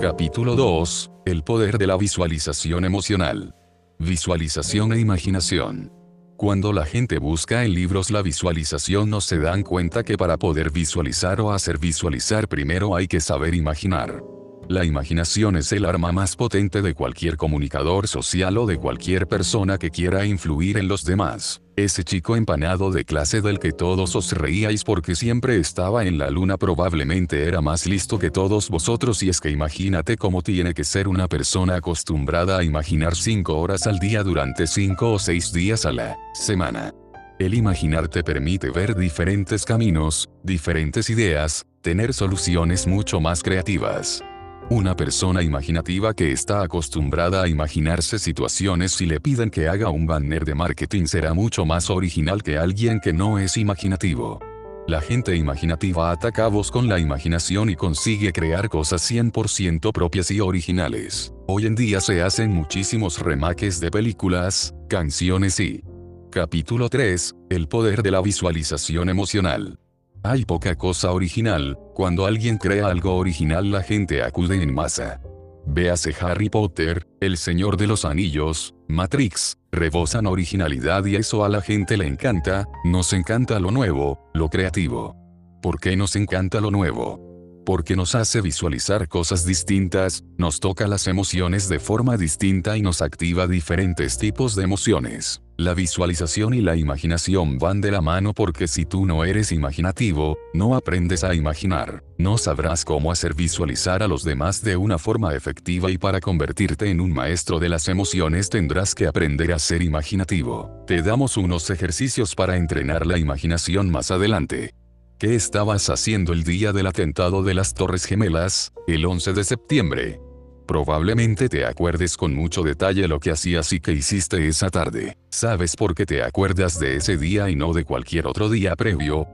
Capítulo 2. El poder de la visualización emocional. Visualización e imaginación. Cuando la gente busca en libros la visualización no se dan cuenta que para poder visualizar o hacer visualizar primero hay que saber imaginar. La imaginación es el arma más potente de cualquier comunicador social o de cualquier persona que quiera influir en los demás. Ese chico empanado de clase del que todos os reíais porque siempre estaba en la luna probablemente era más listo que todos vosotros y es que imagínate cómo tiene que ser una persona acostumbrada a imaginar 5 horas al día durante 5 o 6 días a la semana. El imaginar te permite ver diferentes caminos, diferentes ideas, tener soluciones mucho más creativas. Una persona imaginativa que está acostumbrada a imaginarse situaciones si le piden que haga un banner de marketing será mucho más original que alguien que no es imaginativo. La gente imaginativa ataca a vos con la imaginación y consigue crear cosas 100% propias y originales. Hoy en día se hacen muchísimos remakes de películas, canciones y... Capítulo 3. El poder de la visualización emocional. Hay poca cosa original, cuando alguien crea algo original la gente acude en masa. Véase Harry Potter, El Señor de los Anillos, Matrix, rebosan originalidad y eso a la gente le encanta, nos encanta lo nuevo, lo creativo. ¿Por qué nos encanta lo nuevo? Porque nos hace visualizar cosas distintas, nos toca las emociones de forma distinta y nos activa diferentes tipos de emociones. La visualización y la imaginación van de la mano porque si tú no eres imaginativo, no aprendes a imaginar, no sabrás cómo hacer visualizar a los demás de una forma efectiva y para convertirte en un maestro de las emociones tendrás que aprender a ser imaginativo. Te damos unos ejercicios para entrenar la imaginación más adelante. ¿Qué estabas haciendo el día del atentado de las Torres Gemelas, el 11 de septiembre? Probablemente te acuerdes con mucho detalle lo que hacías y que hiciste esa tarde. ¿Sabes por qué te acuerdas de ese día y no de cualquier otro día previo?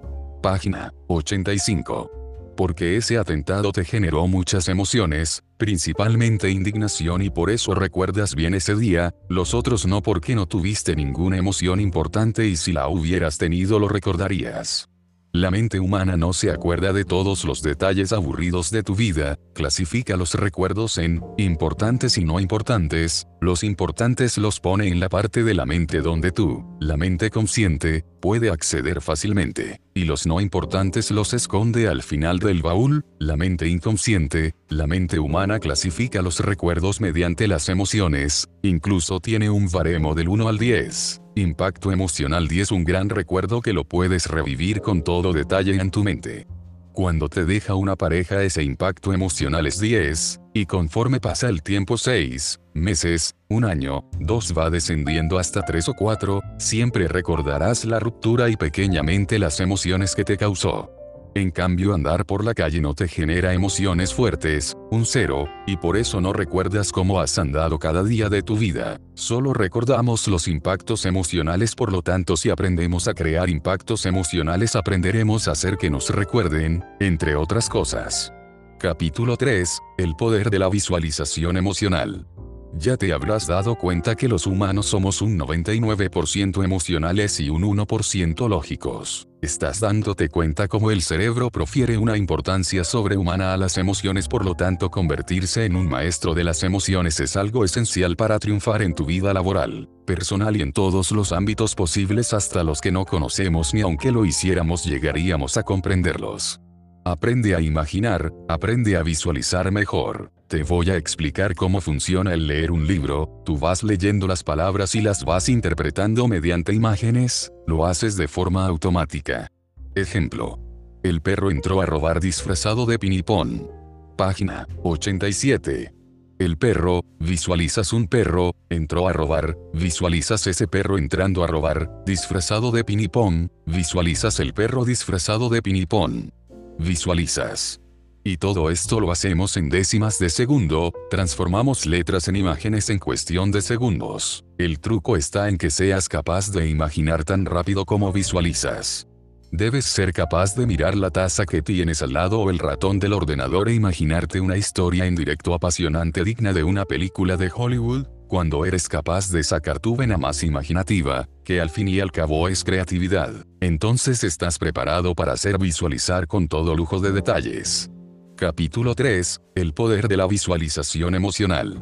Página 85. Porque ese atentado te generó muchas emociones, principalmente indignación y por eso recuerdas bien ese día, los otros no porque no tuviste ninguna emoción importante y si la hubieras tenido lo recordarías. La mente humana no se acuerda de todos los detalles aburridos de tu vida, clasifica los recuerdos en importantes y no importantes, los importantes los pone en la parte de la mente donde tú, la mente consciente, puede acceder fácilmente, y los no importantes los esconde al final del baúl, la mente inconsciente, la mente humana clasifica los recuerdos mediante las emociones, incluso tiene un baremo del 1 al 10. Impacto emocional 10 un gran recuerdo que lo puedes revivir con todo detalle en tu mente. Cuando te deja una pareja ese impacto emocional es 10, y conforme pasa el tiempo 6, meses, un año, 2 va descendiendo hasta 3 o 4, siempre recordarás la ruptura y pequeñamente las emociones que te causó. En cambio andar por la calle no te genera emociones fuertes, un cero, y por eso no recuerdas cómo has andado cada día de tu vida. Solo recordamos los impactos emocionales por lo tanto si aprendemos a crear impactos emocionales aprenderemos a hacer que nos recuerden, entre otras cosas. Capítulo 3. El poder de la visualización emocional. Ya te habrás dado cuenta que los humanos somos un 99% emocionales y un 1% lógicos. Estás dándote cuenta cómo el cerebro profiere una importancia sobrehumana a las emociones, por lo tanto convertirse en un maestro de las emociones es algo esencial para triunfar en tu vida laboral, personal y en todos los ámbitos posibles hasta los que no conocemos ni aunque lo hiciéramos llegaríamos a comprenderlos. Aprende a imaginar, aprende a visualizar mejor. Te voy a explicar cómo funciona el leer un libro, tú vas leyendo las palabras y las vas interpretando mediante imágenes, lo haces de forma automática. Ejemplo. El perro entró a robar disfrazado de pinipón. Página 87. El perro, visualizas un perro, entró a robar, visualizas ese perro entrando a robar, disfrazado de pinipón, visualizas el perro disfrazado de pinipón visualizas. Y todo esto lo hacemos en décimas de segundo, transformamos letras en imágenes en cuestión de segundos. El truco está en que seas capaz de imaginar tan rápido como visualizas. Debes ser capaz de mirar la taza que tienes al lado o el ratón del ordenador e imaginarte una historia en directo apasionante digna de una película de Hollywood, cuando eres capaz de sacar tu vena más imaginativa, que al fin y al cabo es creatividad, entonces estás preparado para hacer visualizar con todo lujo de detalles. Capítulo 3. El poder de la visualización emocional.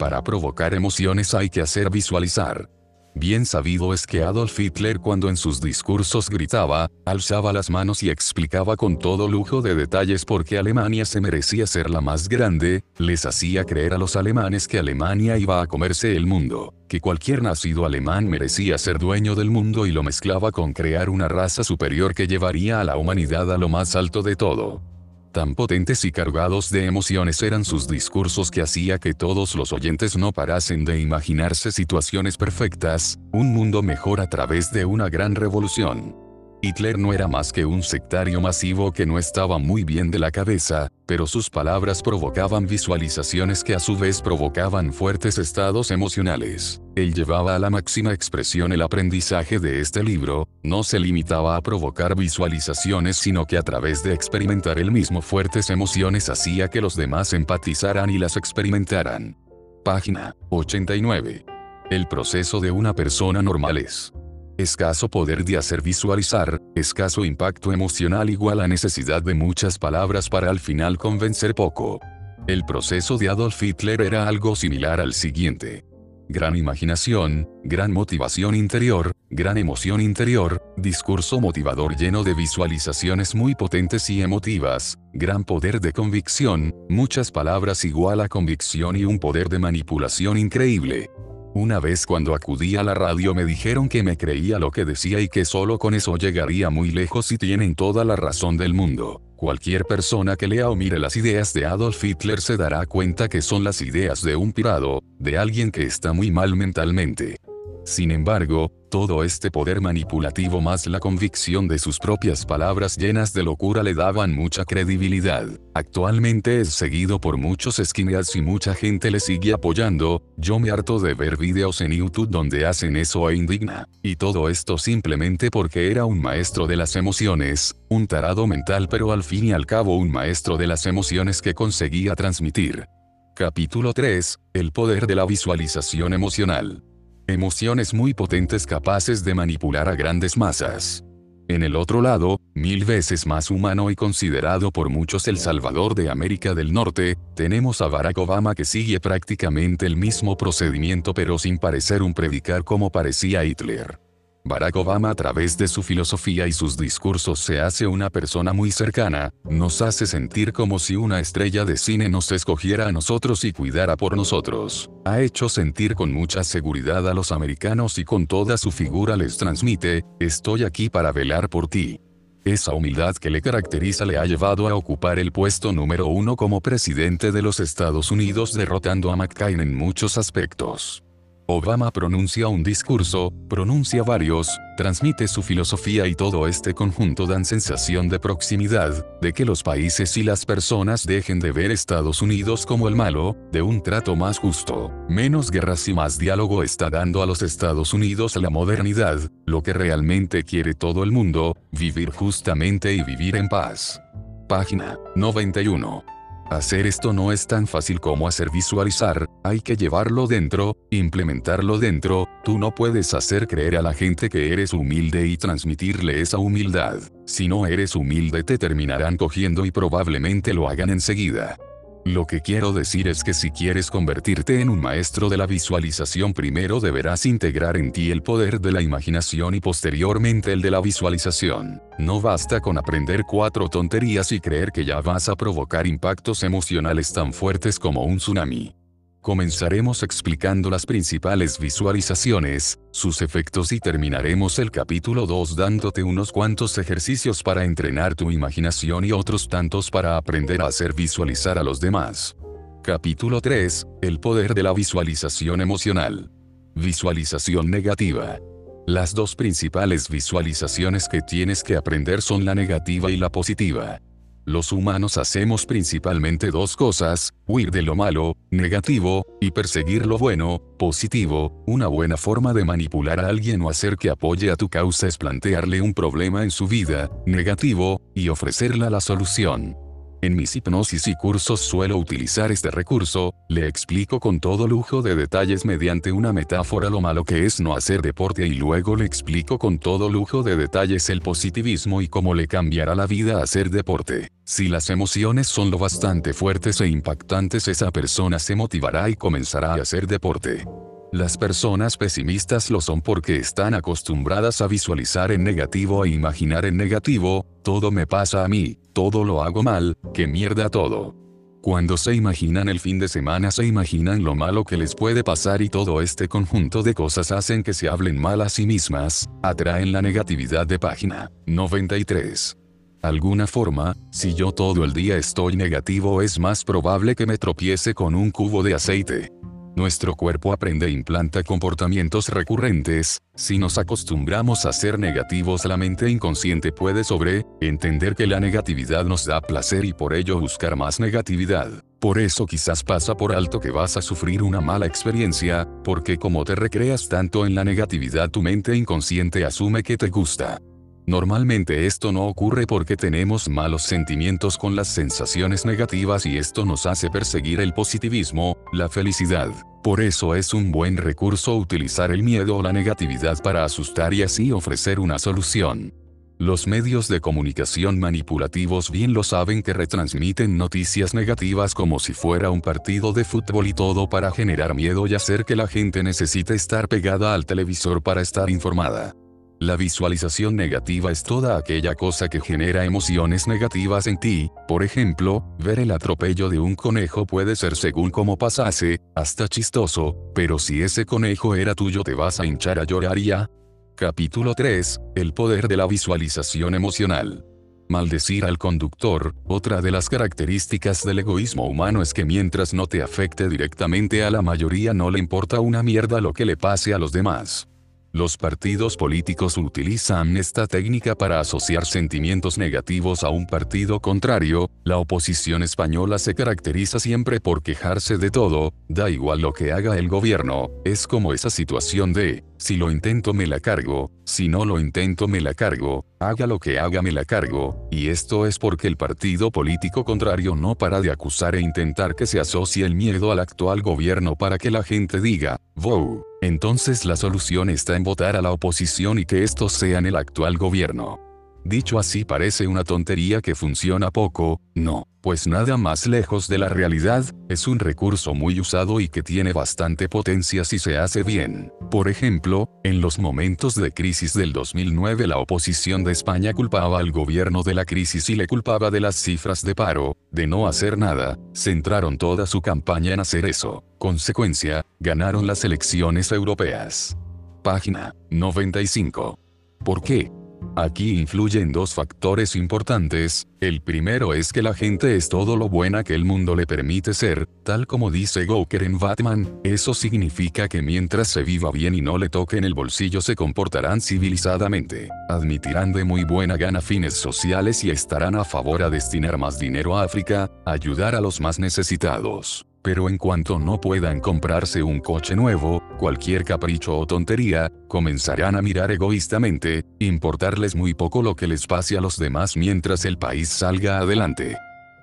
Para provocar emociones hay que hacer visualizar. Bien sabido es que Adolf Hitler cuando en sus discursos gritaba, alzaba las manos y explicaba con todo lujo de detalles por qué Alemania se merecía ser la más grande, les hacía creer a los alemanes que Alemania iba a comerse el mundo, que cualquier nacido alemán merecía ser dueño del mundo y lo mezclaba con crear una raza superior que llevaría a la humanidad a lo más alto de todo. Tan potentes y cargados de emociones eran sus discursos que hacía que todos los oyentes no parasen de imaginarse situaciones perfectas, un mundo mejor a través de una gran revolución. Hitler no era más que un sectario masivo que no estaba muy bien de la cabeza, pero sus palabras provocaban visualizaciones que a su vez provocaban fuertes estados emocionales. Él llevaba a la máxima expresión el aprendizaje de este libro, no se limitaba a provocar visualizaciones sino que a través de experimentar el mismo fuertes emociones hacía que los demás empatizaran y las experimentaran. Página 89. El proceso de una persona normal es Escaso poder de hacer visualizar, escaso impacto emocional igual a necesidad de muchas palabras para al final convencer poco. El proceso de Adolf Hitler era algo similar al siguiente. Gran imaginación, gran motivación interior, gran emoción interior, discurso motivador lleno de visualizaciones muy potentes y emotivas, gran poder de convicción, muchas palabras igual a convicción y un poder de manipulación increíble. Una vez cuando acudí a la radio me dijeron que me creía lo que decía y que solo con eso llegaría muy lejos y tienen toda la razón del mundo. Cualquier persona que lea o mire las ideas de Adolf Hitler se dará cuenta que son las ideas de un pirado, de alguien que está muy mal mentalmente. Sin embargo, todo este poder manipulativo más la convicción de sus propias palabras llenas de locura le daban mucha credibilidad. Actualmente es seguido por muchos skinheads y mucha gente le sigue apoyando, yo me harto de ver videos en YouTube donde hacen eso e indigna. Y todo esto simplemente porque era un maestro de las emociones, un tarado mental pero al fin y al cabo un maestro de las emociones que conseguía transmitir. Capítulo 3. El poder de la visualización emocional. Emociones muy potentes capaces de manipular a grandes masas. En el otro lado, mil veces más humano y considerado por muchos el Salvador de América del Norte, tenemos a Barack Obama que sigue prácticamente el mismo procedimiento pero sin parecer un predicar como parecía Hitler. Barack Obama a través de su filosofía y sus discursos se hace una persona muy cercana, nos hace sentir como si una estrella de cine nos escogiera a nosotros y cuidara por nosotros. Ha hecho sentir con mucha seguridad a los americanos y con toda su figura les transmite, estoy aquí para velar por ti. Esa humildad que le caracteriza le ha llevado a ocupar el puesto número uno como presidente de los Estados Unidos derrotando a McCain en muchos aspectos. Obama pronuncia un discurso, pronuncia varios, transmite su filosofía y todo este conjunto dan sensación de proximidad, de que los países y las personas dejen de ver Estados Unidos como el malo, de un trato más justo, menos guerras y más diálogo está dando a los Estados Unidos la modernidad, lo que realmente quiere todo el mundo, vivir justamente y vivir en paz. Página 91. Hacer esto no es tan fácil como hacer visualizar, hay que llevarlo dentro, implementarlo dentro, tú no puedes hacer creer a la gente que eres humilde y transmitirle esa humildad. Si no eres humilde te terminarán cogiendo y probablemente lo hagan enseguida. Lo que quiero decir es que si quieres convertirte en un maestro de la visualización primero deberás integrar en ti el poder de la imaginación y posteriormente el de la visualización. No basta con aprender cuatro tonterías y creer que ya vas a provocar impactos emocionales tan fuertes como un tsunami. Comenzaremos explicando las principales visualizaciones, sus efectos y terminaremos el capítulo 2 dándote unos cuantos ejercicios para entrenar tu imaginación y otros tantos para aprender a hacer visualizar a los demás. Capítulo 3. El poder de la visualización emocional. Visualización negativa. Las dos principales visualizaciones que tienes que aprender son la negativa y la positiva. Los humanos hacemos principalmente dos cosas, huir de lo malo, negativo, y perseguir lo bueno, positivo. Una buena forma de manipular a alguien o hacer que apoye a tu causa es plantearle un problema en su vida, negativo, y ofrecerle la solución. En mis hipnosis y cursos suelo utilizar este recurso, le explico con todo lujo de detalles mediante una metáfora lo malo que es no hacer deporte y luego le explico con todo lujo de detalles el positivismo y cómo le cambiará la vida hacer deporte. Si las emociones son lo bastante fuertes e impactantes esa persona se motivará y comenzará a hacer deporte. Las personas pesimistas lo son porque están acostumbradas a visualizar en negativo e imaginar en negativo, todo me pasa a mí, todo lo hago mal, que mierda todo. Cuando se imaginan el fin de semana se imaginan lo malo que les puede pasar y todo este conjunto de cosas hacen que se hablen mal a sí mismas, atraen la negatividad de página 93. Alguna forma, si yo todo el día estoy negativo es más probable que me tropiece con un cubo de aceite. Nuestro cuerpo aprende e implanta comportamientos recurrentes, si nos acostumbramos a ser negativos la mente inconsciente puede sobre, entender que la negatividad nos da placer y por ello buscar más negatividad. Por eso quizás pasa por alto que vas a sufrir una mala experiencia, porque como te recreas tanto en la negatividad tu mente inconsciente asume que te gusta. Normalmente esto no ocurre porque tenemos malos sentimientos con las sensaciones negativas y esto nos hace perseguir el positivismo, la felicidad. Por eso es un buen recurso utilizar el miedo o la negatividad para asustar y así ofrecer una solución. Los medios de comunicación manipulativos bien lo saben que retransmiten noticias negativas como si fuera un partido de fútbol y todo para generar miedo y hacer que la gente necesite estar pegada al televisor para estar informada. La visualización negativa es toda aquella cosa que genera emociones negativas en ti, por ejemplo, ver el atropello de un conejo puede ser según cómo pasase, hasta chistoso, pero si ese conejo era tuyo te vas a hinchar a llorar ya. Capítulo 3, El poder de la visualización emocional. Maldecir al conductor, otra de las características del egoísmo humano es que mientras no te afecte directamente a la mayoría no le importa una mierda lo que le pase a los demás. Los partidos políticos utilizan esta técnica para asociar sentimientos negativos a un partido contrario, la oposición española se caracteriza siempre por quejarse de todo, da igual lo que haga el gobierno, es como esa situación de, si lo intento me la cargo, si no lo intento me la cargo, haga lo que haga me la cargo, y esto es porque el partido político contrario no para de acusar e intentar que se asocie el miedo al actual gobierno para que la gente diga, wow. Entonces la solución está en votar a la oposición y que estos sean el actual gobierno. Dicho así parece una tontería que funciona poco, no, pues nada más lejos de la realidad, es un recurso muy usado y que tiene bastante potencia si se hace bien. Por ejemplo, en los momentos de crisis del 2009 la oposición de España culpaba al gobierno de la crisis y le culpaba de las cifras de paro, de no hacer nada, centraron toda su campaña en hacer eso. Consecuencia, ganaron las elecciones europeas. Página 95. ¿Por qué? Aquí influyen dos factores importantes, el primero es que la gente es todo lo buena que el mundo le permite ser, tal como dice Goker en Batman, eso significa que mientras se viva bien y no le toque en el bolsillo se comportarán civilizadamente, admitirán de muy buena gana fines sociales y estarán a favor a destinar más dinero a África, ayudar a los más necesitados pero en cuanto no puedan comprarse un coche nuevo, cualquier capricho o tontería, comenzarán a mirar egoístamente, importarles muy poco lo que les pase a los demás mientras el país salga adelante.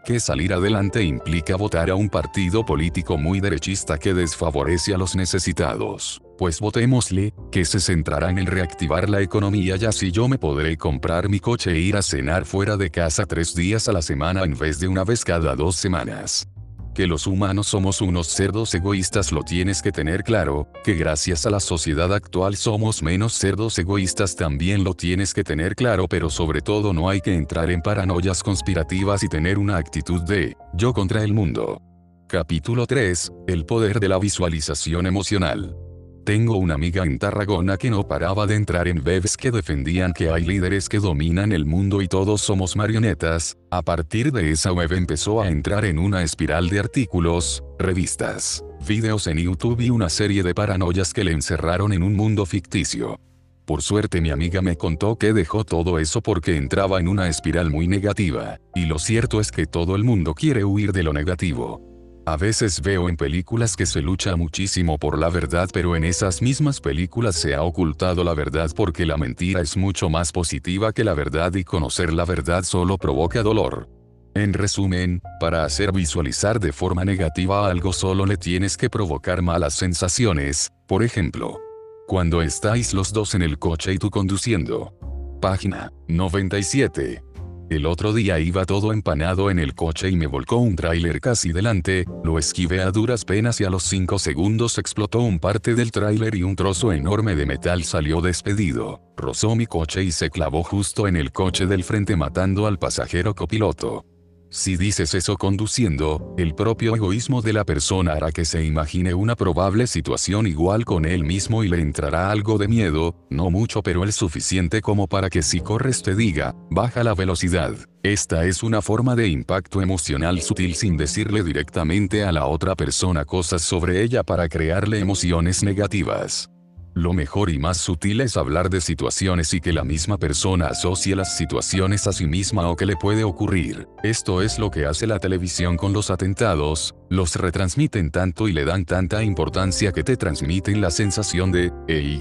Que salir adelante implica votar a un partido político muy derechista que desfavorece a los necesitados. Pues votémosle, que se centrará en reactivar la economía y así yo me podré comprar mi coche e ir a cenar fuera de casa tres días a la semana en vez de una vez cada dos semanas que los humanos somos unos cerdos egoístas lo tienes que tener claro, que gracias a la sociedad actual somos menos cerdos egoístas también lo tienes que tener claro pero sobre todo no hay que entrar en paranoias conspirativas y tener una actitud de, yo contra el mundo. Capítulo 3, El poder de la visualización emocional. Tengo una amiga en Tarragona que no paraba de entrar en webs que defendían que hay líderes que dominan el mundo y todos somos marionetas. A partir de esa web empezó a entrar en una espiral de artículos, revistas, videos en YouTube y una serie de paranoias que le encerraron en un mundo ficticio. Por suerte mi amiga me contó que dejó todo eso porque entraba en una espiral muy negativa, y lo cierto es que todo el mundo quiere huir de lo negativo. A veces veo en películas que se lucha muchísimo por la verdad pero en esas mismas películas se ha ocultado la verdad porque la mentira es mucho más positiva que la verdad y conocer la verdad solo provoca dolor. En resumen, para hacer visualizar de forma negativa algo solo le tienes que provocar malas sensaciones, por ejemplo, cuando estáis los dos en el coche y tú conduciendo. Página 97. El otro día iba todo empanado en el coche y me volcó un tráiler casi delante, lo esquivé a duras penas y a los 5 segundos explotó un parte del tráiler y un trozo enorme de metal salió despedido, rozó mi coche y se clavó justo en el coche del frente matando al pasajero copiloto. Si dices eso conduciendo, el propio egoísmo de la persona hará que se imagine una probable situación igual con él mismo y le entrará algo de miedo, no mucho pero el suficiente como para que si corres te diga, baja la velocidad. Esta es una forma de impacto emocional sutil sin decirle directamente a la otra persona cosas sobre ella para crearle emociones negativas. Lo mejor y más sutil es hablar de situaciones y que la misma persona asocie las situaciones a sí misma o que le puede ocurrir. Esto es lo que hace la televisión con los atentados, los retransmiten tanto y le dan tanta importancia que te transmiten la sensación de, e y,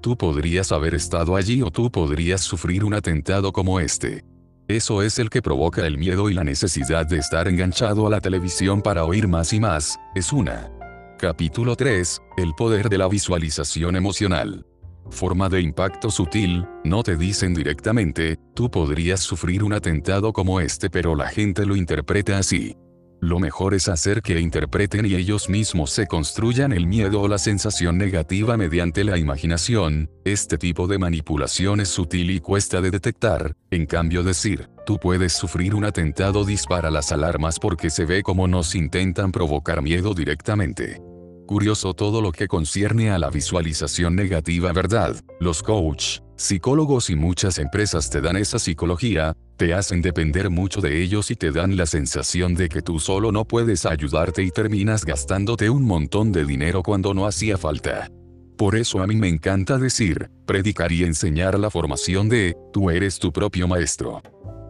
tú podrías haber estado allí o tú podrías sufrir un atentado como este. Eso es el que provoca el miedo y la necesidad de estar enganchado a la televisión para oír más y más, es una Capítulo 3. El poder de la visualización emocional. Forma de impacto sutil, no te dicen directamente, tú podrías sufrir un atentado como este pero la gente lo interpreta así. Lo mejor es hacer que interpreten y ellos mismos se construyan el miedo o la sensación negativa mediante la imaginación, este tipo de manipulación es sutil y cuesta de detectar, en cambio decir, tú puedes sufrir un atentado dispara las alarmas porque se ve como nos intentan provocar miedo directamente. Curioso todo lo que concierne a la visualización negativa, ¿verdad? Los coach, psicólogos y muchas empresas te dan esa psicología, te hacen depender mucho de ellos y te dan la sensación de que tú solo no puedes ayudarte y terminas gastándote un montón de dinero cuando no hacía falta. Por eso a mí me encanta decir, predicar y enseñar la formación de, tú eres tu propio maestro.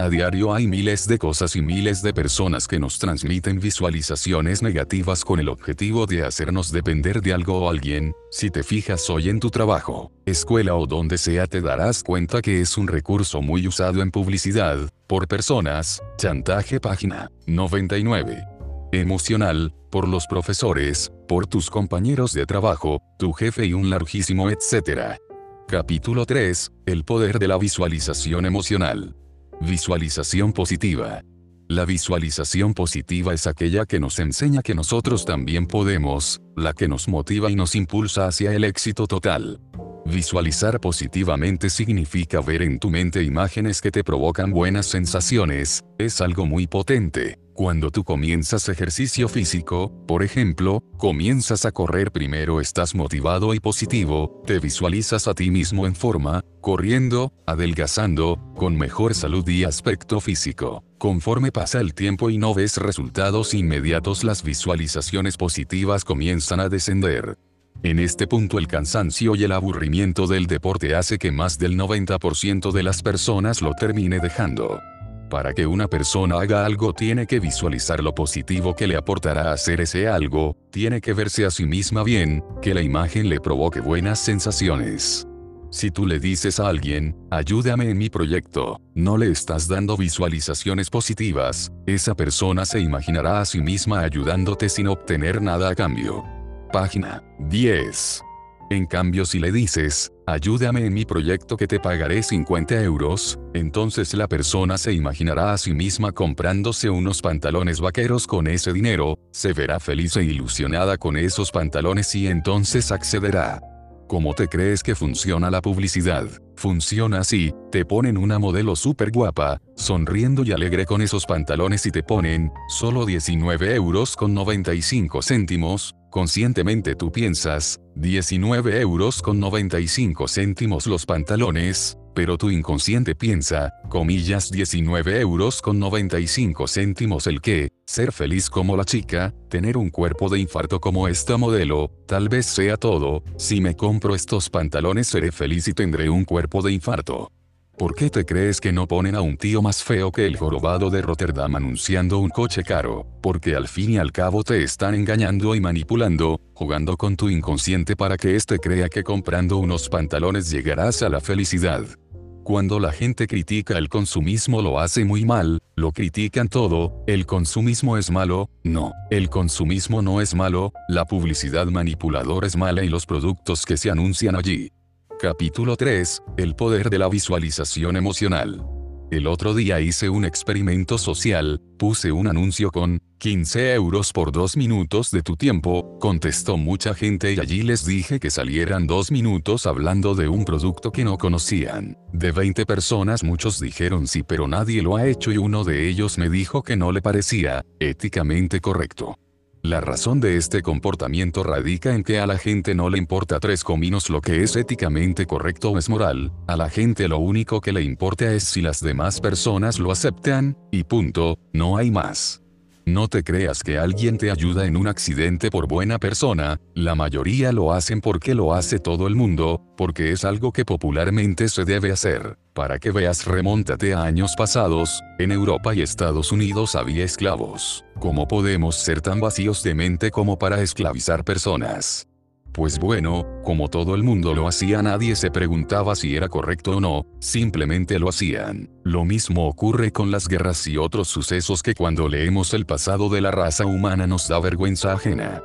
A diario hay miles de cosas y miles de personas que nos transmiten visualizaciones negativas con el objetivo de hacernos depender de algo o alguien. Si te fijas hoy en tu trabajo, escuela o donde sea te darás cuenta que es un recurso muy usado en publicidad, por personas, chantaje página 99. Emocional, por los profesores, por tus compañeros de trabajo, tu jefe y un larguísimo etcétera. Capítulo 3. El poder de la visualización emocional. Visualización positiva. La visualización positiva es aquella que nos enseña que nosotros también podemos, la que nos motiva y nos impulsa hacia el éxito total. Visualizar positivamente significa ver en tu mente imágenes que te provocan buenas sensaciones, es algo muy potente. Cuando tú comienzas ejercicio físico, por ejemplo, comienzas a correr primero estás motivado y positivo, te visualizas a ti mismo en forma, corriendo, adelgazando, con mejor salud y aspecto físico. Conforme pasa el tiempo y no ves resultados inmediatos las visualizaciones positivas comienzan a descender. En este punto el cansancio y el aburrimiento del deporte hace que más del 90% de las personas lo termine dejando. Para que una persona haga algo tiene que visualizar lo positivo que le aportará hacer ese algo, tiene que verse a sí misma bien, que la imagen le provoque buenas sensaciones. Si tú le dices a alguien, ayúdame en mi proyecto, no le estás dando visualizaciones positivas, esa persona se imaginará a sí misma ayudándote sin obtener nada a cambio. Página 10. En cambio si le dices, ayúdame en mi proyecto que te pagaré 50 euros, entonces la persona se imaginará a sí misma comprándose unos pantalones vaqueros con ese dinero, se verá feliz e ilusionada con esos pantalones y entonces accederá. ¿Cómo te crees que funciona la publicidad? Funciona así, te ponen una modelo súper guapa, sonriendo y alegre con esos pantalones y te ponen, solo 19 euros con 95 céntimos, Conscientemente tú piensas, 19 euros con 95 céntimos los pantalones, pero tu inconsciente piensa, comillas 19 euros con 95 céntimos el que, ser feliz como la chica, tener un cuerpo de infarto como esta modelo, tal vez sea todo, si me compro estos pantalones seré feliz y tendré un cuerpo de infarto. ¿Por qué te crees que no ponen a un tío más feo que el jorobado de Rotterdam anunciando un coche caro? Porque al fin y al cabo te están engañando y manipulando, jugando con tu inconsciente para que éste crea que comprando unos pantalones llegarás a la felicidad. Cuando la gente critica el consumismo lo hace muy mal, lo critican todo, el consumismo es malo, no, el consumismo no es malo, la publicidad manipuladora es mala y los productos que se anuncian allí. Capítulo 3, El poder de la visualización emocional. El otro día hice un experimento social, puse un anuncio con 15 euros por dos minutos de tu tiempo, contestó mucha gente y allí les dije que salieran dos minutos hablando de un producto que no conocían. De 20 personas muchos dijeron sí pero nadie lo ha hecho y uno de ellos me dijo que no le parecía éticamente correcto. La razón de este comportamiento radica en que a la gente no le importa tres cominos lo que es éticamente correcto o es moral, a la gente lo único que le importa es si las demás personas lo aceptan, y punto, no hay más. No te creas que alguien te ayuda en un accidente por buena persona, la mayoría lo hacen porque lo hace todo el mundo, porque es algo que popularmente se debe hacer. Para que veas remóntate a años pasados, en Europa y Estados Unidos había esclavos. ¿Cómo podemos ser tan vacíos de mente como para esclavizar personas? Pues bueno, como todo el mundo lo hacía nadie se preguntaba si era correcto o no, simplemente lo hacían. Lo mismo ocurre con las guerras y otros sucesos que cuando leemos el pasado de la raza humana nos da vergüenza ajena.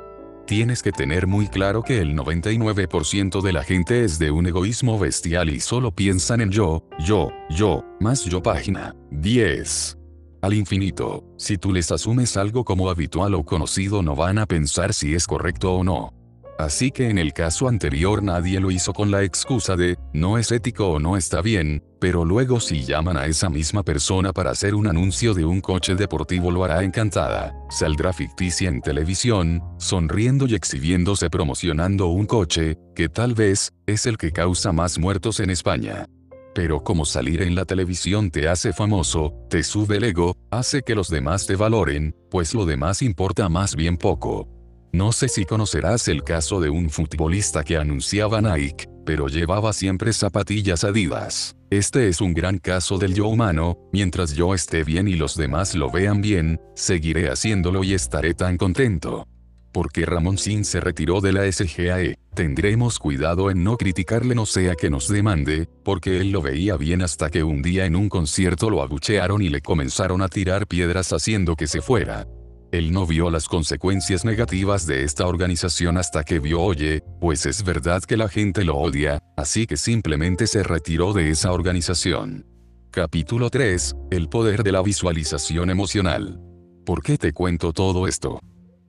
Tienes que tener muy claro que el 99% de la gente es de un egoísmo bestial y solo piensan en yo, yo, yo, más yo página 10 al infinito. Si tú les asumes algo como habitual o conocido no van a pensar si es correcto o no. Así que en el caso anterior nadie lo hizo con la excusa de, no es ético o no está bien, pero luego si llaman a esa misma persona para hacer un anuncio de un coche deportivo lo hará encantada, saldrá ficticia en televisión, sonriendo y exhibiéndose promocionando un coche, que tal vez, es el que causa más muertos en España. Pero como salir en la televisión te hace famoso, te sube el ego, hace que los demás te valoren, pues lo demás importa más bien poco. No sé si conocerás el caso de un futbolista que anunciaba Nike, pero llevaba siempre zapatillas Adidas. Este es un gran caso del yo humano, mientras yo esté bien y los demás lo vean bien, seguiré haciéndolo y estaré tan contento. Porque Ramón Sin se retiró de la SGAE, tendremos cuidado en no criticarle no sea que nos demande, porque él lo veía bien hasta que un día en un concierto lo abuchearon y le comenzaron a tirar piedras haciendo que se fuera. Él no vio las consecuencias negativas de esta organización hasta que vio oye, pues es verdad que la gente lo odia, así que simplemente se retiró de esa organización. Capítulo 3. El poder de la visualización emocional. ¿Por qué te cuento todo esto?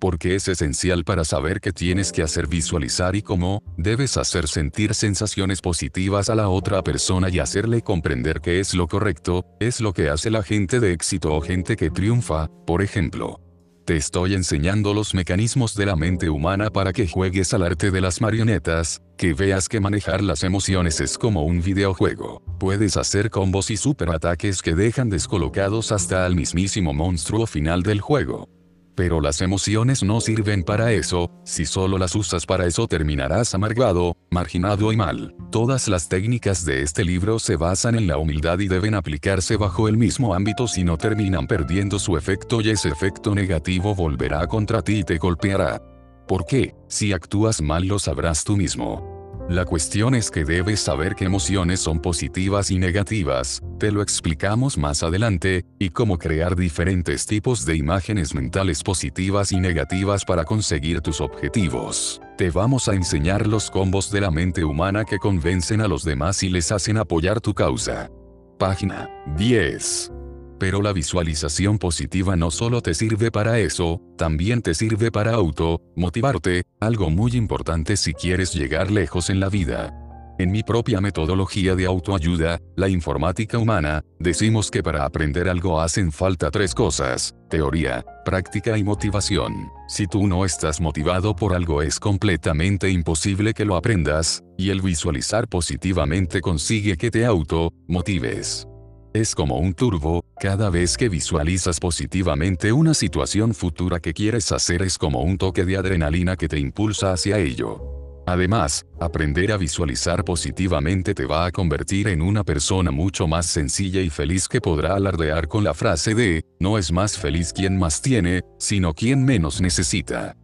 Porque es esencial para saber qué tienes que hacer visualizar y cómo, debes hacer sentir sensaciones positivas a la otra persona y hacerle comprender que es lo correcto, es lo que hace la gente de éxito o gente que triunfa, por ejemplo. Te estoy enseñando los mecanismos de la mente humana para que juegues al arte de las marionetas, que veas que manejar las emociones es como un videojuego. Puedes hacer combos y superataques que dejan descolocados hasta al mismísimo monstruo final del juego. Pero las emociones no sirven para eso, si solo las usas para eso terminarás amargado, marginado y mal. Todas las técnicas de este libro se basan en la humildad y deben aplicarse bajo el mismo ámbito si no terminan perdiendo su efecto y ese efecto negativo volverá contra ti y te golpeará. ¿Por qué? Si actúas mal lo sabrás tú mismo. La cuestión es que debes saber qué emociones son positivas y negativas, te lo explicamos más adelante, y cómo crear diferentes tipos de imágenes mentales positivas y negativas para conseguir tus objetivos. Te vamos a enseñar los combos de la mente humana que convencen a los demás y les hacen apoyar tu causa. Página 10. Pero la visualización positiva no solo te sirve para eso, también te sirve para auto, motivarte, algo muy importante si quieres llegar lejos en la vida. En mi propia metodología de autoayuda, la informática humana, decimos que para aprender algo hacen falta tres cosas, teoría, práctica y motivación. Si tú no estás motivado por algo es completamente imposible que lo aprendas, y el visualizar positivamente consigue que te auto, motives. Es como un turbo, cada vez que visualizas positivamente una situación futura que quieres hacer es como un toque de adrenalina que te impulsa hacia ello. Además, aprender a visualizar positivamente te va a convertir en una persona mucho más sencilla y feliz que podrá alardear con la frase de, no es más feliz quien más tiene, sino quien menos necesita.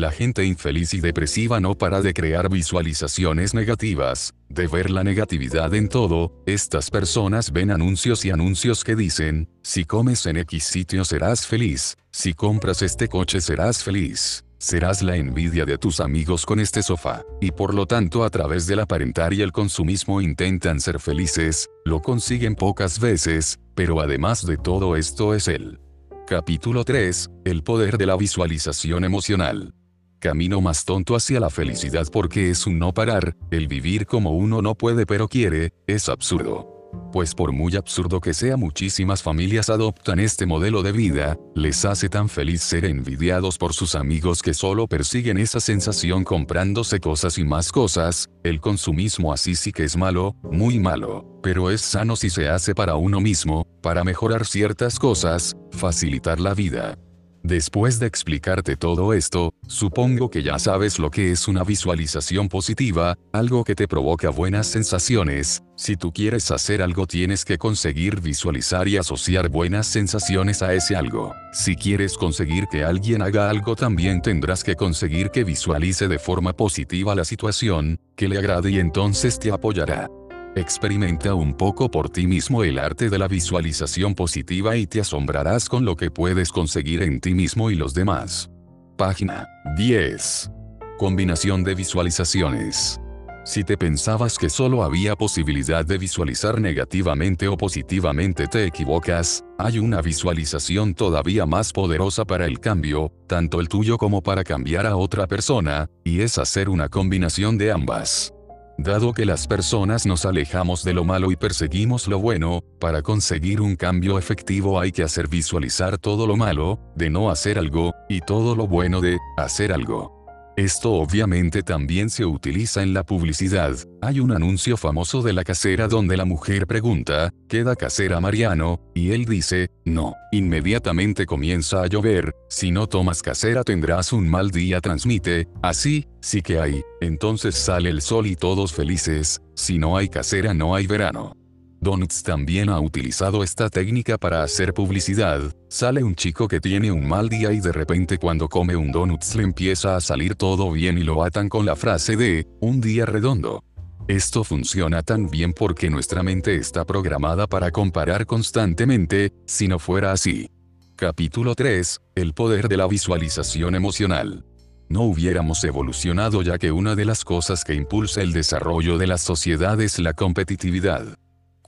La gente infeliz y depresiva no para de crear visualizaciones negativas, de ver la negatividad en todo, estas personas ven anuncios y anuncios que dicen, si comes en X sitio serás feliz, si compras este coche serás feliz. Serás la envidia de tus amigos con este sofá, y por lo tanto a través del aparentar y el consumismo intentan ser felices, lo consiguen pocas veces, pero además de todo esto es el Capítulo 3, el poder de la visualización emocional camino más tonto hacia la felicidad porque es un no parar, el vivir como uno no puede pero quiere, es absurdo. Pues por muy absurdo que sea muchísimas familias adoptan este modelo de vida, les hace tan feliz ser envidiados por sus amigos que solo persiguen esa sensación comprándose cosas y más cosas, el consumismo así sí que es malo, muy malo, pero es sano si se hace para uno mismo, para mejorar ciertas cosas, facilitar la vida. Después de explicarte todo esto, supongo que ya sabes lo que es una visualización positiva, algo que te provoca buenas sensaciones. Si tú quieres hacer algo tienes que conseguir visualizar y asociar buenas sensaciones a ese algo. Si quieres conseguir que alguien haga algo también tendrás que conseguir que visualice de forma positiva la situación, que le agrade y entonces te apoyará. Experimenta un poco por ti mismo el arte de la visualización positiva y te asombrarás con lo que puedes conseguir en ti mismo y los demás. Página 10. Combinación de visualizaciones. Si te pensabas que solo había posibilidad de visualizar negativamente o positivamente te equivocas, hay una visualización todavía más poderosa para el cambio, tanto el tuyo como para cambiar a otra persona, y es hacer una combinación de ambas. Dado que las personas nos alejamos de lo malo y perseguimos lo bueno, para conseguir un cambio efectivo hay que hacer visualizar todo lo malo, de no hacer algo, y todo lo bueno de hacer algo. Esto obviamente también se utiliza en la publicidad. Hay un anuncio famoso de la casera donde la mujer pregunta, ¿queda casera Mariano? Y él dice, no. Inmediatamente comienza a llover, si no tomas casera tendrás un mal día transmite, así, sí que hay. Entonces sale el sol y todos felices, si no hay casera no hay verano. Donuts también ha utilizado esta técnica para hacer publicidad. Sale un chico que tiene un mal día y de repente cuando come un donuts le empieza a salir todo bien y lo atan con la frase de, un día redondo. Esto funciona tan bien porque nuestra mente está programada para comparar constantemente, si no fuera así. Capítulo 3. El poder de la visualización emocional no hubiéramos evolucionado ya que una de las cosas que impulsa el desarrollo de la sociedad es la competitividad.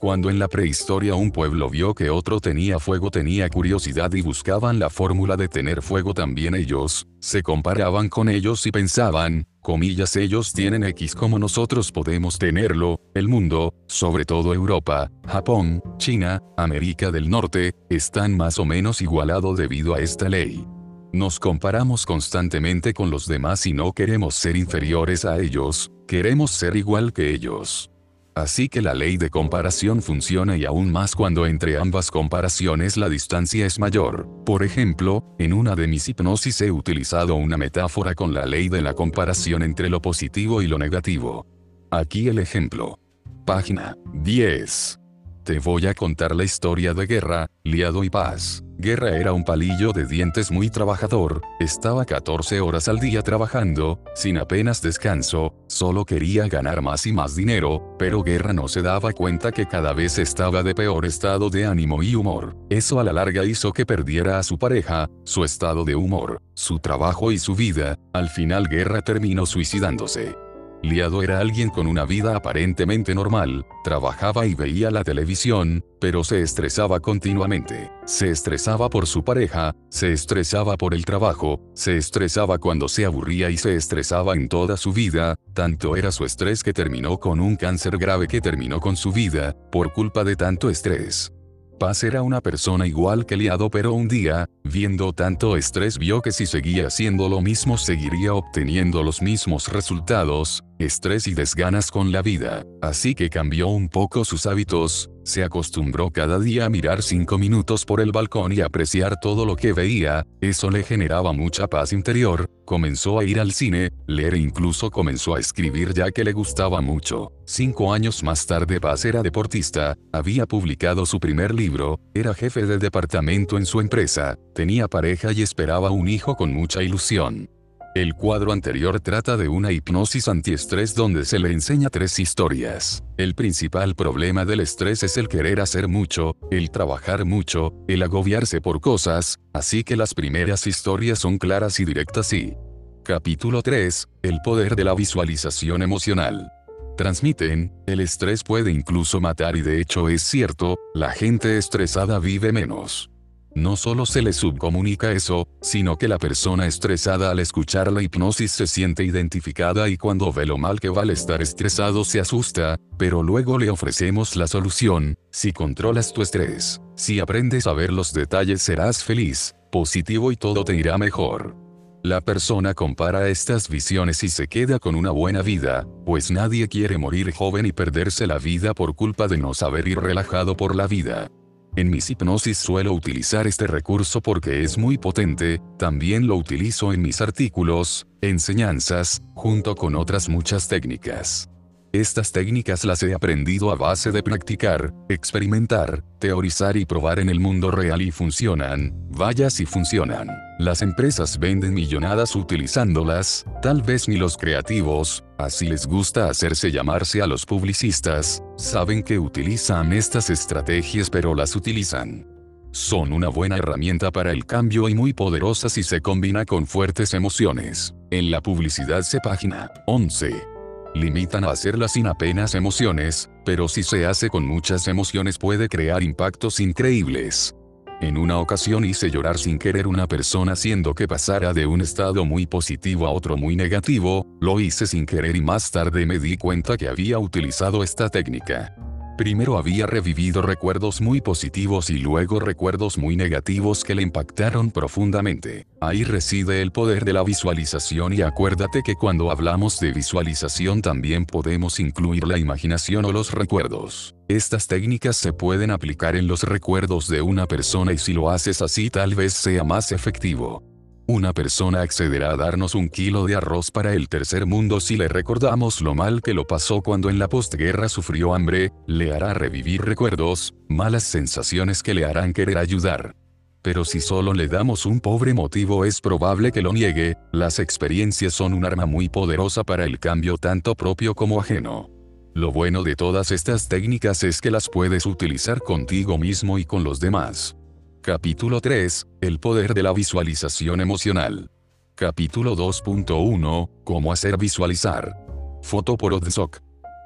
Cuando en la prehistoria un pueblo vio que otro tenía fuego tenía curiosidad y buscaban la fórmula de tener fuego también ellos, se comparaban con ellos y pensaban, comillas ellos tienen X como nosotros podemos tenerlo, el mundo, sobre todo Europa, Japón, China, América del Norte, están más o menos igualados debido a esta ley. Nos comparamos constantemente con los demás y no queremos ser inferiores a ellos, queremos ser igual que ellos. Así que la ley de comparación funciona y aún más cuando entre ambas comparaciones la distancia es mayor. Por ejemplo, en una de mis hipnosis he utilizado una metáfora con la ley de la comparación entre lo positivo y lo negativo. Aquí el ejemplo. Página 10. Te voy a contar la historia de Guerra, Liado y Paz. Guerra era un palillo de dientes muy trabajador, estaba 14 horas al día trabajando, sin apenas descanso, solo quería ganar más y más dinero, pero Guerra no se daba cuenta que cada vez estaba de peor estado de ánimo y humor. Eso a la larga hizo que perdiera a su pareja, su estado de humor, su trabajo y su vida, al final Guerra terminó suicidándose. Liado era alguien con una vida aparentemente normal, trabajaba y veía la televisión, pero se estresaba continuamente. Se estresaba por su pareja, se estresaba por el trabajo, se estresaba cuando se aburría y se estresaba en toda su vida, tanto era su estrés que terminó con un cáncer grave que terminó con su vida, por culpa de tanto estrés. Paz era una persona igual que Liado pero un día, viendo tanto estrés vio que si seguía haciendo lo mismo seguiría obteniendo los mismos resultados, estrés y desganas con la vida, así que cambió un poco sus hábitos, se acostumbró cada día a mirar cinco minutos por el balcón y apreciar todo lo que veía, eso le generaba mucha paz interior, comenzó a ir al cine, leer e incluso comenzó a escribir ya que le gustaba mucho. Cinco años más tarde Paz era deportista, había publicado su primer libro, era jefe de departamento en su empresa, tenía pareja y esperaba un hijo con mucha ilusión. El cuadro anterior trata de una hipnosis antiestrés donde se le enseña tres historias. El principal problema del estrés es el querer hacer mucho, el trabajar mucho, el agobiarse por cosas, así que las primeras historias son claras y directas y... Capítulo 3. El poder de la visualización emocional. Transmiten, el estrés puede incluso matar y de hecho es cierto, la gente estresada vive menos. No solo se le subcomunica eso, sino que la persona estresada al escuchar la hipnosis se siente identificada y cuando ve lo mal que va al estar estresado se asusta, pero luego le ofrecemos la solución, si controlas tu estrés, si aprendes a ver los detalles serás feliz, positivo y todo te irá mejor. La persona compara estas visiones y se queda con una buena vida, pues nadie quiere morir joven y perderse la vida por culpa de no saber ir relajado por la vida. En mis hipnosis suelo utilizar este recurso porque es muy potente, también lo utilizo en mis artículos, enseñanzas, junto con otras muchas técnicas. Estas técnicas las he aprendido a base de practicar, experimentar, teorizar y probar en el mundo real y funcionan, vaya si funcionan. Las empresas venden millonadas utilizándolas, tal vez ni los creativos, así les gusta hacerse llamarse a los publicistas, saben que utilizan estas estrategias pero las utilizan. Son una buena herramienta para el cambio y muy poderosa si se combina con fuertes emociones. En la publicidad se página 11 limitan a hacerla sin apenas emociones, pero si se hace con muchas emociones puede crear impactos increíbles. En una ocasión hice llorar sin querer una persona haciendo que pasara de un estado muy positivo a otro muy negativo, lo hice sin querer y más tarde me di cuenta que había utilizado esta técnica. Primero había revivido recuerdos muy positivos y luego recuerdos muy negativos que le impactaron profundamente. Ahí reside el poder de la visualización y acuérdate que cuando hablamos de visualización también podemos incluir la imaginación o los recuerdos. Estas técnicas se pueden aplicar en los recuerdos de una persona y si lo haces así tal vez sea más efectivo. Una persona accederá a darnos un kilo de arroz para el tercer mundo si le recordamos lo mal que lo pasó cuando en la postguerra sufrió hambre, le hará revivir recuerdos, malas sensaciones que le harán querer ayudar. Pero si solo le damos un pobre motivo es probable que lo niegue, las experiencias son un arma muy poderosa para el cambio tanto propio como ajeno. Lo bueno de todas estas técnicas es que las puedes utilizar contigo mismo y con los demás. Capítulo 3. El poder de la visualización emocional. Capítulo 2.1. Cómo hacer visualizar. Foto por Odzok.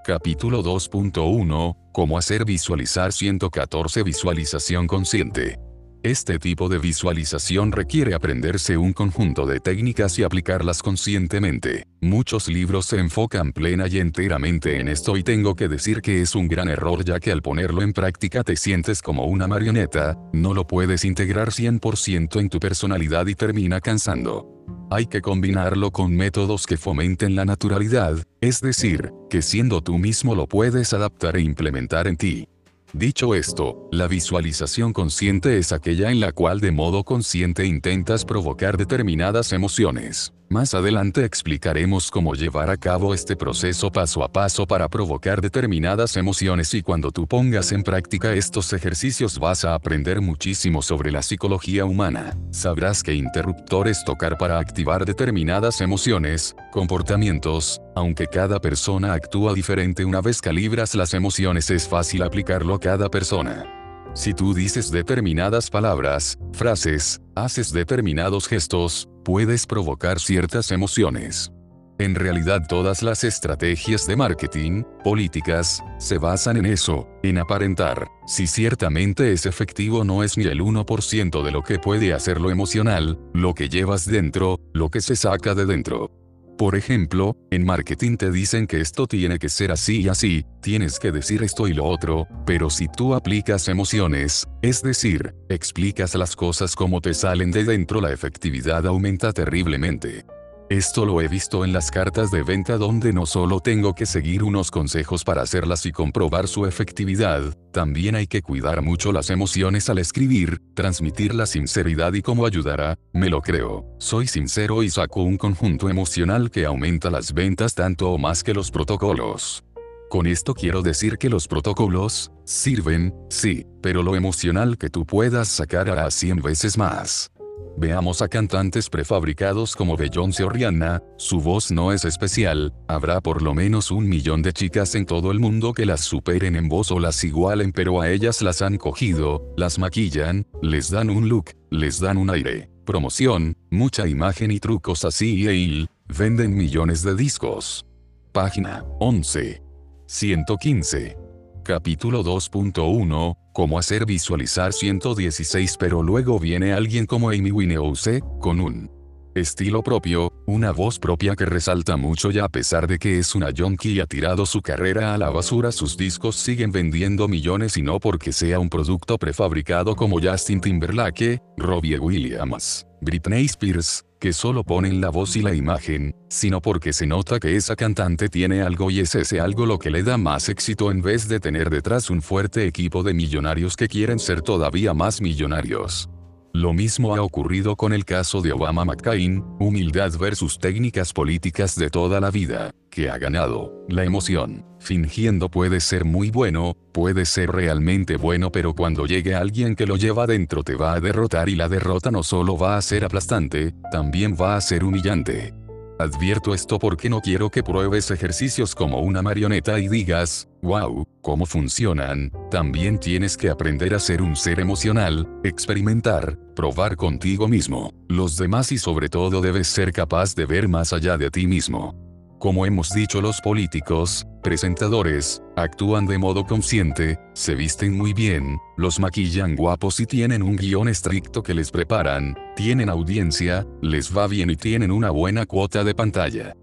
Capítulo 2.1. Cómo hacer visualizar 114 Visualización consciente. Este tipo de visualización requiere aprenderse un conjunto de técnicas y aplicarlas conscientemente. Muchos libros se enfocan plena y enteramente en esto y tengo que decir que es un gran error ya que al ponerlo en práctica te sientes como una marioneta, no lo puedes integrar 100% en tu personalidad y termina cansando. Hay que combinarlo con métodos que fomenten la naturalidad, es decir, que siendo tú mismo lo puedes adaptar e implementar en ti. Dicho esto, la visualización consciente es aquella en la cual de modo consciente intentas provocar determinadas emociones. Más adelante explicaremos cómo llevar a cabo este proceso paso a paso para provocar determinadas emociones y cuando tú pongas en práctica estos ejercicios vas a aprender muchísimo sobre la psicología humana. Sabrás qué interruptores tocar para activar determinadas emociones, comportamientos, aunque cada persona actúa diferente una vez calibras las emociones es fácil aplicarlo a cada persona. Si tú dices determinadas palabras, frases, haces determinados gestos, puedes provocar ciertas emociones. En realidad todas las estrategias de marketing, políticas, se basan en eso, en aparentar. Si ciertamente es efectivo no es ni el 1% de lo que puede hacer lo emocional, lo que llevas dentro, lo que se saca de dentro. Por ejemplo, en marketing te dicen que esto tiene que ser así y así, tienes que decir esto y lo otro, pero si tú aplicas emociones, es decir, explicas las cosas como te salen de dentro, la efectividad aumenta terriblemente. Esto lo he visto en las cartas de venta donde no solo tengo que seguir unos consejos para hacerlas y comprobar su efectividad, también hay que cuidar mucho las emociones al escribir, transmitir la sinceridad y cómo ayudará, me lo creo. Soy sincero y saco un conjunto emocional que aumenta las ventas tanto o más que los protocolos. Con esto quiero decir que los protocolos, sirven, sí, pero lo emocional que tú puedas sacar hará 100 veces más. Veamos a cantantes prefabricados como Beyoncé o Rihanna, su voz no es especial, habrá por lo menos un millón de chicas en todo el mundo que las superen en voz o las igualen pero a ellas las han cogido, las maquillan, les dan un look, les dan un aire, promoción, mucha imagen y trucos así y venden millones de discos. Página 11. 115. Capítulo 2.1, Cómo hacer visualizar 116 pero luego viene alguien como Amy Winehouse, con un estilo propio, una voz propia que resalta mucho y a pesar de que es una junkie y ha tirado su carrera a la basura sus discos siguen vendiendo millones y no porque sea un producto prefabricado como Justin Timberlake, Robbie Williams, Britney Spears, que solo ponen la voz y la imagen, sino porque se nota que esa cantante tiene algo y es ese algo lo que le da más éxito en vez de tener detrás un fuerte equipo de millonarios que quieren ser todavía más millonarios. Lo mismo ha ocurrido con el caso de Obama McCain, humildad versus técnicas políticas de toda la vida, que ha ganado. La emoción, fingiendo puede ser muy bueno, puede ser realmente bueno pero cuando llegue alguien que lo lleva dentro te va a derrotar y la derrota no solo va a ser aplastante, también va a ser humillante. Advierto esto porque no quiero que pruebes ejercicios como una marioneta y digas, wow, ¿cómo funcionan? También tienes que aprender a ser un ser emocional, experimentar, probar contigo mismo, los demás y sobre todo debes ser capaz de ver más allá de ti mismo. Como hemos dicho los políticos, presentadores, actúan de modo consciente, se visten muy bien, los maquillan guapos y tienen un guion estricto que les preparan, tienen audiencia, les va bien y tienen una buena cuota de pantalla.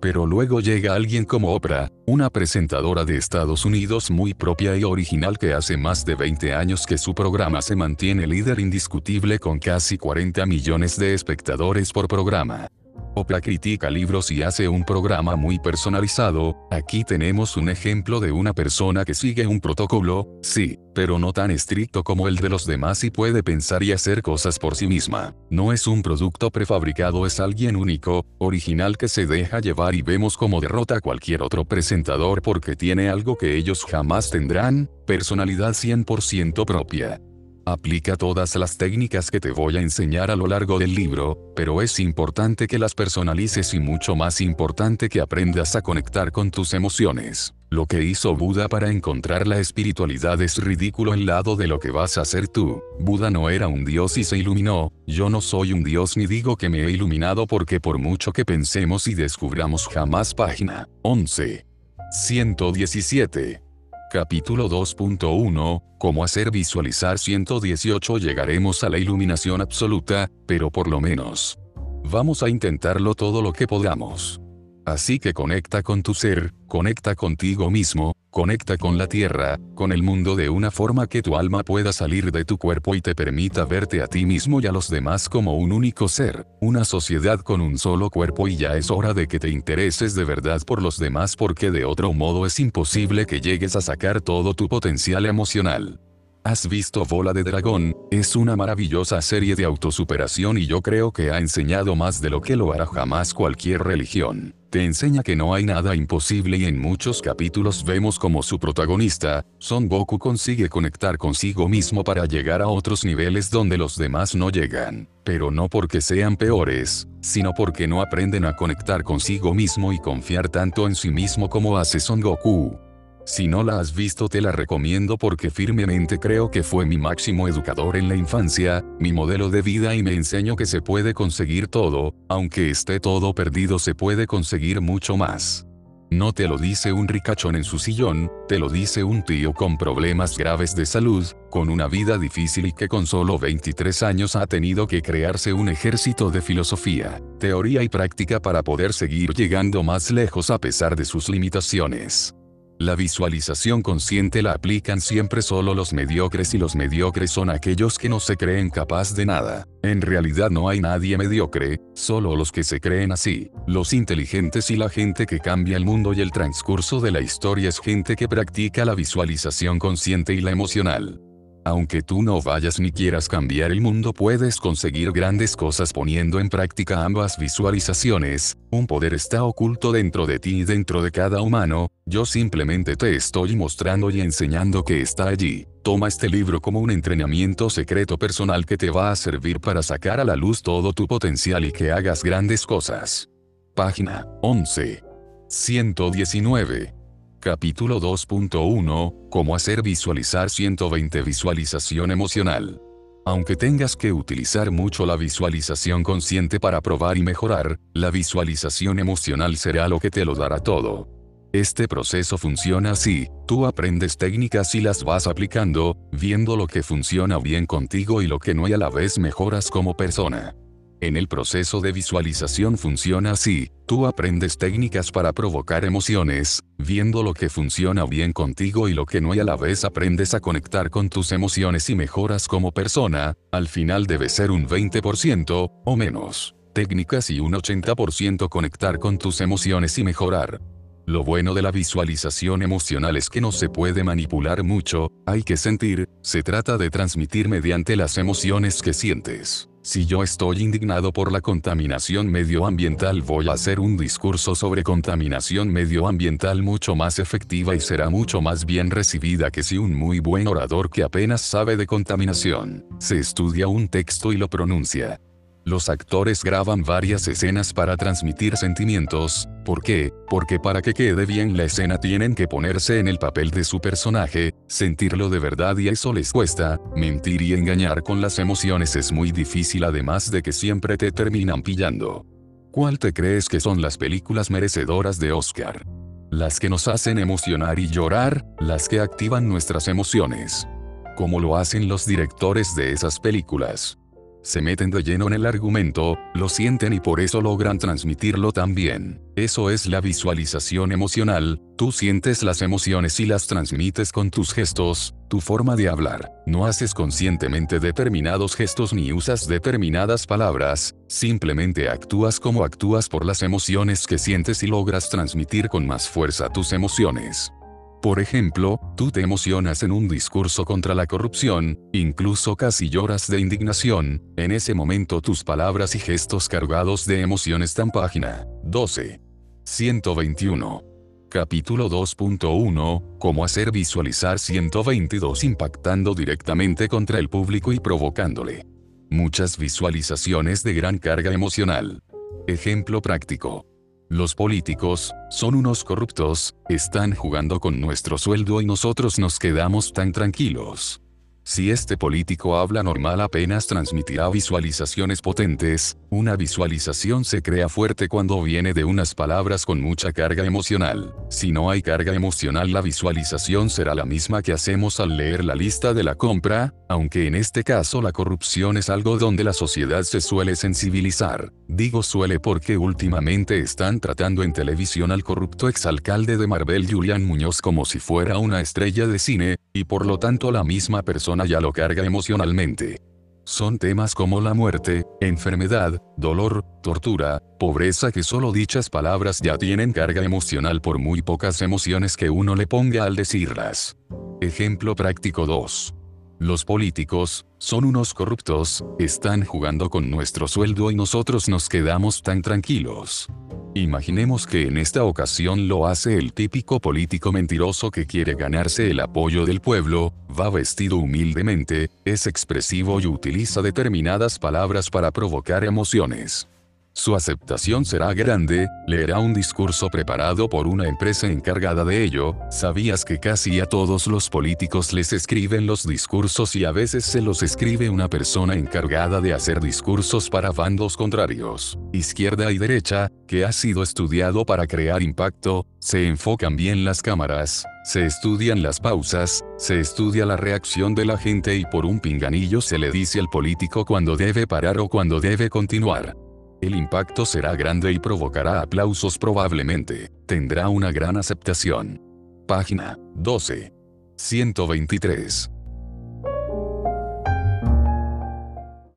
Pero luego llega alguien como Oprah, una presentadora de Estados Unidos muy propia y original que hace más de 20 años que su programa se mantiene líder indiscutible con casi 40 millones de espectadores por programa. Oprah critica libros y hace un programa muy personalizado, aquí tenemos un ejemplo de una persona que sigue un protocolo, sí, pero no tan estricto como el de los demás y puede pensar y hacer cosas por sí misma. No es un producto prefabricado, es alguien único, original que se deja llevar y vemos cómo derrota a cualquier otro presentador porque tiene algo que ellos jamás tendrán, personalidad 100% propia. Aplica todas las técnicas que te voy a enseñar a lo largo del libro, pero es importante que las personalices y mucho más importante que aprendas a conectar con tus emociones. Lo que hizo Buda para encontrar la espiritualidad es ridículo al lado de lo que vas a hacer tú. Buda no era un dios y se iluminó, yo no soy un dios ni digo que me he iluminado porque por mucho que pensemos y descubramos jamás página 11. 117. Capítulo 2.1, Cómo hacer visualizar 118 llegaremos a la iluminación absoluta, pero por lo menos. Vamos a intentarlo todo lo que podamos. Así que conecta con tu ser, conecta contigo mismo, conecta con la tierra, con el mundo de una forma que tu alma pueda salir de tu cuerpo y te permita verte a ti mismo y a los demás como un único ser, una sociedad con un solo cuerpo y ya es hora de que te intereses de verdad por los demás porque de otro modo es imposible que llegues a sacar todo tu potencial emocional. ¿Has visto Bola de Dragón? Es una maravillosa serie de autosuperación y yo creo que ha enseñado más de lo que lo hará jamás cualquier religión. Te enseña que no hay nada imposible y en muchos capítulos vemos como su protagonista, Son Goku consigue conectar consigo mismo para llegar a otros niveles donde los demás no llegan. Pero no porque sean peores, sino porque no aprenden a conectar consigo mismo y confiar tanto en sí mismo como hace Son Goku. Si no la has visto te la recomiendo porque firmemente creo que fue mi máximo educador en la infancia, mi modelo de vida y me enseñó que se puede conseguir todo, aunque esté todo perdido se puede conseguir mucho más. No te lo dice un ricachón en su sillón, te lo dice un tío con problemas graves de salud, con una vida difícil y que con solo 23 años ha tenido que crearse un ejército de filosofía, teoría y práctica para poder seguir llegando más lejos a pesar de sus limitaciones. La visualización consciente la aplican siempre solo los mediocres y los mediocres son aquellos que no se creen capaz de nada. En realidad no hay nadie mediocre, solo los que se creen así. Los inteligentes y la gente que cambia el mundo y el transcurso de la historia es gente que practica la visualización consciente y la emocional. Aunque tú no vayas ni quieras cambiar el mundo, puedes conseguir grandes cosas poniendo en práctica ambas visualizaciones. Un poder está oculto dentro de ti y dentro de cada humano. Yo simplemente te estoy mostrando y enseñando que está allí. Toma este libro como un entrenamiento secreto personal que te va a servir para sacar a la luz todo tu potencial y que hagas grandes cosas. Página 11. 119. Capítulo 2.1, Cómo hacer visualizar 120 Visualización emocional. Aunque tengas que utilizar mucho la visualización consciente para probar y mejorar, la visualización emocional será lo que te lo dará todo. Este proceso funciona así, tú aprendes técnicas y las vas aplicando, viendo lo que funciona bien contigo y lo que no y a la vez mejoras como persona. En el proceso de visualización funciona así, tú aprendes técnicas para provocar emociones, viendo lo que funciona bien contigo y lo que no y a la vez aprendes a conectar con tus emociones y mejoras como persona, al final debe ser un 20% o menos. Técnicas y un 80% conectar con tus emociones y mejorar. Lo bueno de la visualización emocional es que no se puede manipular mucho, hay que sentir, se trata de transmitir mediante las emociones que sientes. Si yo estoy indignado por la contaminación medioambiental voy a hacer un discurso sobre contaminación medioambiental mucho más efectiva y será mucho más bien recibida que si un muy buen orador que apenas sabe de contaminación, se estudia un texto y lo pronuncia. Los actores graban varias escenas para transmitir sentimientos, ¿por qué? Porque para que quede bien la escena tienen que ponerse en el papel de su personaje, sentirlo de verdad y eso les cuesta, mentir y engañar con las emociones es muy difícil además de que siempre te terminan pillando. ¿Cuál te crees que son las películas merecedoras de Oscar? Las que nos hacen emocionar y llorar, las que activan nuestras emociones. Como lo hacen los directores de esas películas se meten de lleno en el argumento, lo sienten y por eso logran transmitirlo también. Eso es la visualización emocional, tú sientes las emociones y las transmites con tus gestos, tu forma de hablar. No haces conscientemente determinados gestos ni usas determinadas palabras, simplemente actúas como actúas por las emociones que sientes y logras transmitir con más fuerza tus emociones. Por ejemplo, tú te emocionas en un discurso contra la corrupción, incluso casi lloras de indignación, en ese momento tus palabras y gestos cargados de emoción están página 12. 121. Capítulo 2.1, Cómo hacer visualizar 122 impactando directamente contra el público y provocándole. Muchas visualizaciones de gran carga emocional. Ejemplo práctico. Los políticos, son unos corruptos, están jugando con nuestro sueldo y nosotros nos quedamos tan tranquilos. Si este político habla normal apenas transmitirá visualizaciones potentes, una visualización se crea fuerte cuando viene de unas palabras con mucha carga emocional. Si no hay carga emocional la visualización será la misma que hacemos al leer la lista de la compra, aunque en este caso la corrupción es algo donde la sociedad se suele sensibilizar. Digo suele porque últimamente están tratando en televisión al corrupto exalcalde de Marbel Julián Muñoz como si fuera una estrella de cine, y por lo tanto la misma persona ya lo carga emocionalmente. Son temas como la muerte, enfermedad, dolor, tortura, pobreza que solo dichas palabras ya tienen carga emocional por muy pocas emociones que uno le ponga al decirlas. Ejemplo práctico 2. Los políticos, son unos corruptos, están jugando con nuestro sueldo y nosotros nos quedamos tan tranquilos. Imaginemos que en esta ocasión lo hace el típico político mentiroso que quiere ganarse el apoyo del pueblo, va vestido humildemente, es expresivo y utiliza determinadas palabras para provocar emociones. Su aceptación será grande, leerá un discurso preparado por una empresa encargada de ello, sabías que casi a todos los políticos les escriben los discursos y a veces se los escribe una persona encargada de hacer discursos para bandos contrarios, izquierda y derecha, que ha sido estudiado para crear impacto, se enfocan bien las cámaras, se estudian las pausas, se estudia la reacción de la gente y por un pinganillo se le dice al político cuando debe parar o cuando debe continuar. El impacto será grande y provocará aplausos probablemente, tendrá una gran aceptación. Página 12. 123.